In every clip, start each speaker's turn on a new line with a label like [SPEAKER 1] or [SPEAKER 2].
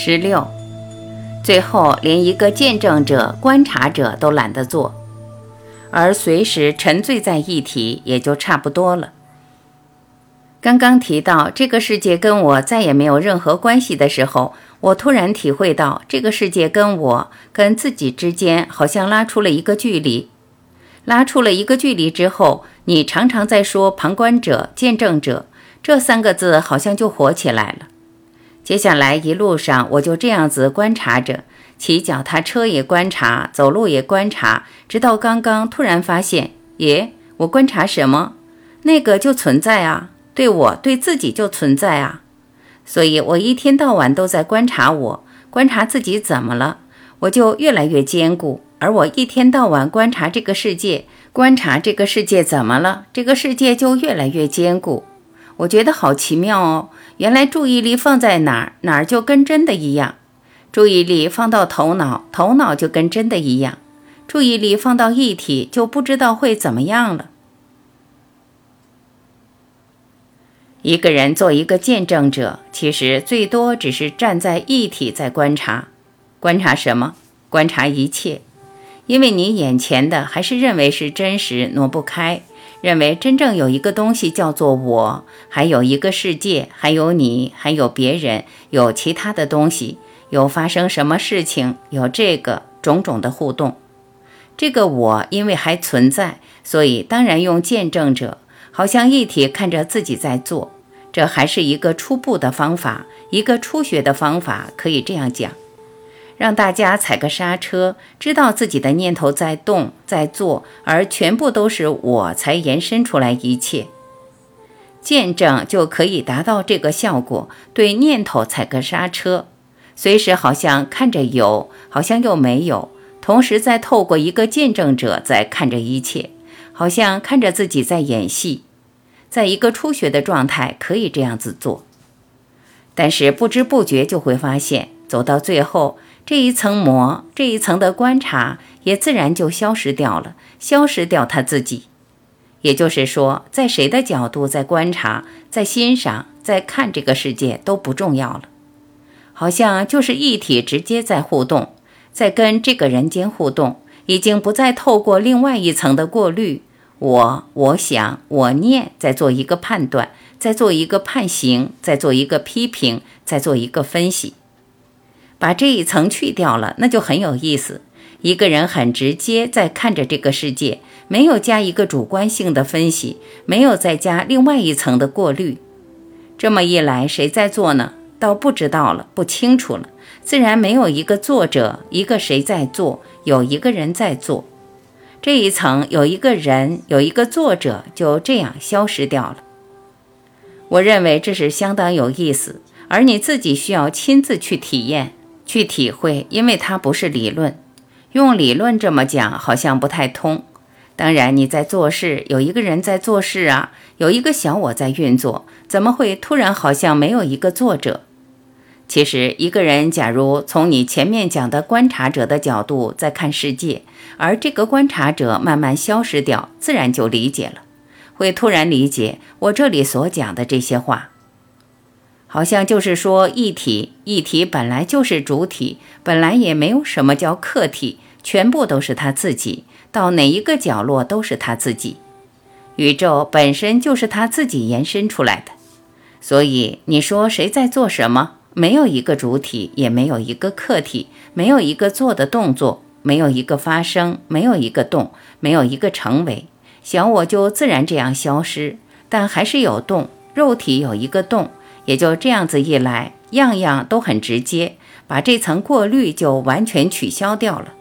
[SPEAKER 1] 十六，最后连一个见证者、观察者都懒得做，而随时沉醉在一体，也就差不多了。刚刚提到这个世界跟我再也没有任何关系的时候，我突然体会到，这个世界跟我、跟自己之间好像拉出了一个距离。拉出了一个距离之后，你常常在说“旁观者”“见证者”这三个字，好像就活起来了。接下来一路上，我就这样子观察着，骑脚踏车也观察，走路也观察，直到刚刚突然发现，耶，我观察什么？那个就存在啊，对我对自己就存在啊。所以我一天到晚都在观察我，观察自己怎么了，我就越来越坚固。而我一天到晚观察这个世界，观察这个世界怎么了，这个世界就越来越坚固。我觉得好奇妙哦！原来注意力放在哪儿，哪儿就跟真的一样；注意力放到头脑，头脑就跟真的一样；注意力放到一体，就不知道会怎么样了。一个人做一个见证者，其实最多只是站在一体在观察，观察什么？观察一切，因为你眼前的还是认为是真实，挪不开。认为真正有一个东西叫做我，还有一个世界，还有你，还有别人，有其他的东西，有发生什么事情，有这个种种的互动。这个我因为还存在，所以当然用见证者，好像一体看着自己在做。这还是一个初步的方法，一个初学的方法，可以这样讲。让大家踩个刹车，知道自己的念头在动，在做，而全部都是我才延伸出来一切。见证就可以达到这个效果，对念头踩个刹车，随时好像看着有，好像又没有，同时在透过一个见证者在看着一切，好像看着自己在演戏，在一个初学的状态可以这样子做，但是不知不觉就会发现，走到最后。这一层膜，这一层的观察也自然就消失掉了，消失掉他自己。也就是说，在谁的角度在观察、在欣赏、在看这个世界都不重要了，好像就是一体直接在互动，在跟这个人间互动，已经不再透过另外一层的过滤。我、我想、我念，在做一个判断，在做一个判刑，在做一个批评，在做一个分析。把这一层去掉了，那就很有意思。一个人很直接在看着这个世界，没有加一个主观性的分析，没有再加另外一层的过滤。这么一来，谁在做呢？倒不知道了，不清楚了。自然没有一个作者，一个谁在做，有一个人在做。这一层有一个人，有一个作者，就这样消失掉了。我认为这是相当有意思，而你自己需要亲自去体验。去体会，因为它不是理论，用理论这么讲好像不太通。当然，你在做事，有一个人在做事啊，有一个小我在运作，怎么会突然好像没有一个作者？其实，一个人假如从你前面讲的观察者的角度在看世界，而这个观察者慢慢消失掉，自然就理解了，会突然理解我这里所讲的这些话。好像就是说，一体一体本来就是主体，本来也没有什么叫客体，全部都是他自己，到哪一个角落都是他自己。宇宙本身就是他自己延伸出来的，所以你说谁在做什么？没有一个主体，也没有一个客体，没有一个做的动作，没有一个发生，没有一个动，没有一个成为，小我就自然这样消失，但还是有动，肉体有一个动。也就这样子一来，样样都很直接，把这层过滤就完全取消掉了。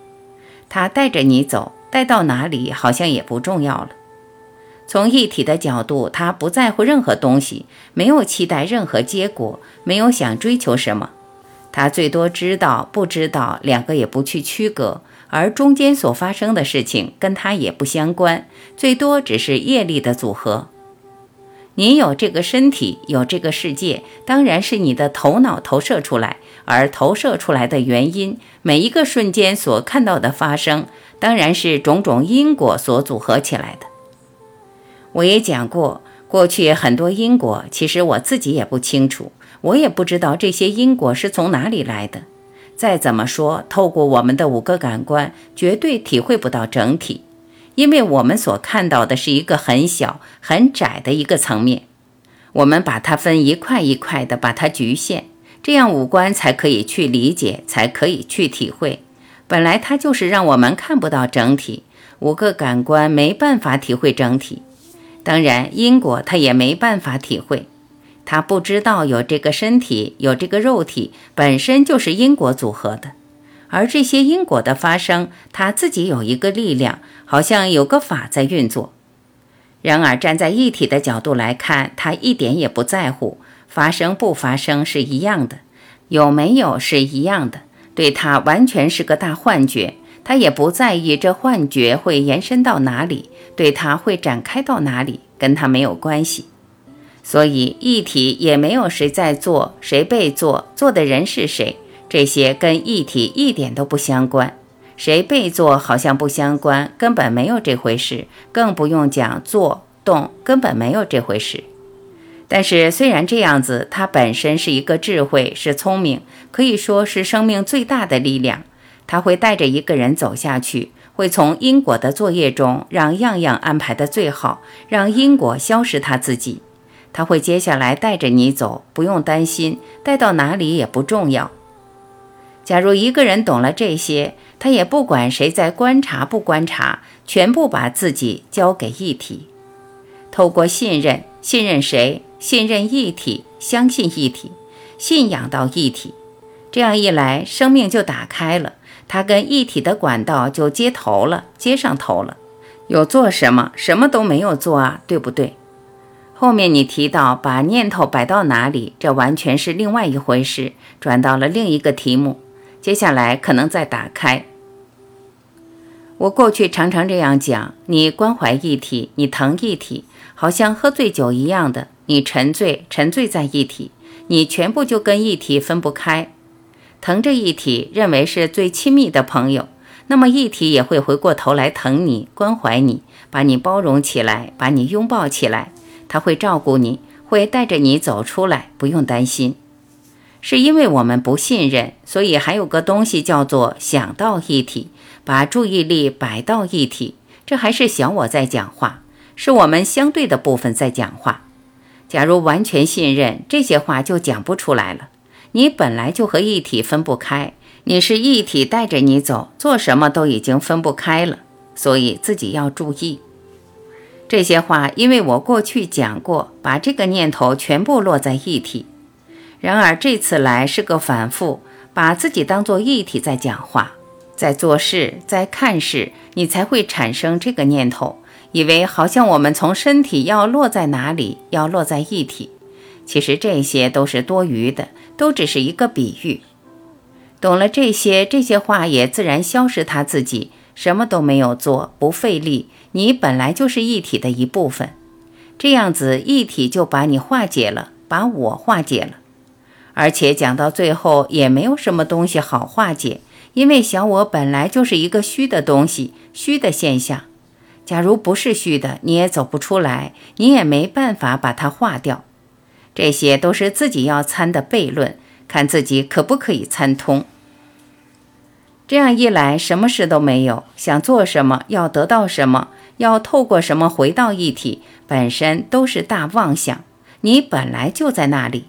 [SPEAKER 1] 他带着你走，带到哪里好像也不重要了。从一体的角度，他不在乎任何东西，没有期待任何结果，没有想追求什么。他最多知道不知道，两个也不去区隔，而中间所发生的事情跟他也不相关，最多只是业力的组合。你有这个身体，有这个世界，当然是你的头脑投射出来，而投射出来的原因，每一个瞬间所看到的发生，当然是种种因果所组合起来的。我也讲过，过去很多因果，其实我自己也不清楚，我也不知道这些因果是从哪里来的。再怎么说，透过我们的五个感官，绝对体会不到整体，因为我们所看到的是一个很小、很窄的一个层面。我们把它分一块一块的，把它局限，这样五官才可以去理解，才可以去体会。本来它就是让我们看不到整体，五个感官没办法体会整体。当然，因果它也没办法体会，它不知道有这个身体，有这个肉体，本身就是因果组合的。而这些因果的发生，它自己有一个力量，好像有个法在运作。然而，站在一体的角度来看，他一点也不在乎发生不发生是一样的，有没有是一样的，对他完全是个大幻觉。他也不在意这幻觉会延伸到哪里，对他会展开到哪里，跟他没有关系。所以，一体也没有谁在做，谁被做，做的人是谁，这些跟一体一点都不相关。谁被做好像不相关，根本没有这回事，更不用讲做动，根本没有这回事。但是虽然这样子，它本身是一个智慧，是聪明，可以说是生命最大的力量。它会带着一个人走下去，会从因果的作业中让样样安排的最好，让因果消失他自己。他会接下来带着你走，不用担心，带到哪里也不重要。假如一个人懂了这些，他也不管谁在观察不观察，全部把自己交给一体，透过信任，信任谁？信任一体，相信一体，信仰到一体。这样一来，生命就打开了，他跟一体的管道就接头了，接上头了。有做什么？什么都没有做啊，对不对？后面你提到把念头摆到哪里，这完全是另外一回事，转到了另一个题目。接下来可能再打开。我过去常常这样讲：你关怀一体，你疼一体，好像喝醉酒一样的，你沉醉，沉醉在一体，你全部就跟一体分不开。疼着一体，认为是最亲密的朋友，那么一体也会回过头来疼你，关怀你，把你包容起来，把你拥抱起来，他会照顾你，会带着你走出来，不用担心。是因为我们不信任，所以还有个东西叫做想到一体，把注意力摆到一体。这还是小我在讲话，是我们相对的部分在讲话。假如完全信任，这些话就讲不出来了。你本来就和一体分不开，你是一体带着你走，做什么都已经分不开了，所以自己要注意这些话。因为我过去讲过，把这个念头全部落在一体。然而这次来是个反复，把自己当做一体在讲话，在做事，在看事，你才会产生这个念头，以为好像我们从身体要落在哪里，要落在一体。其实这些都是多余的，都只是一个比喻。懂了这些，这些话也自然消失，他自己什么都没有做，不费力。你本来就是一体的一部分，这样子一体就把你化解了，把我化解了。而且讲到最后也没有什么东西好化解，因为小我本来就是一个虚的东西，虚的现象。假如不是虚的，你也走不出来，你也没办法把它化掉。这些都是自己要参的悖论，看自己可不可以参通。这样一来，什么事都没有，想做什么，要得到什么，要透过什么回到一体，本身都是大妄想。你本来就在那里。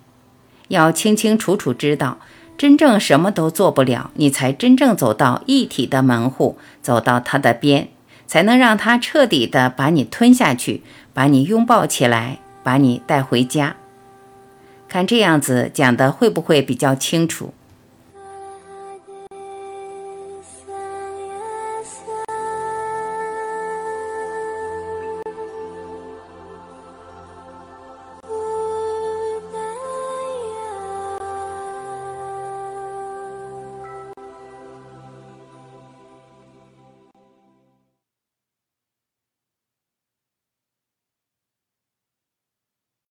[SPEAKER 1] 要清清楚楚知道，真正什么都做不了，你才真正走到一体的门户，走到它的边，才能让它彻底的把你吞下去，把你拥抱起来，把你带回家。看这样子讲的会不会比较清楚？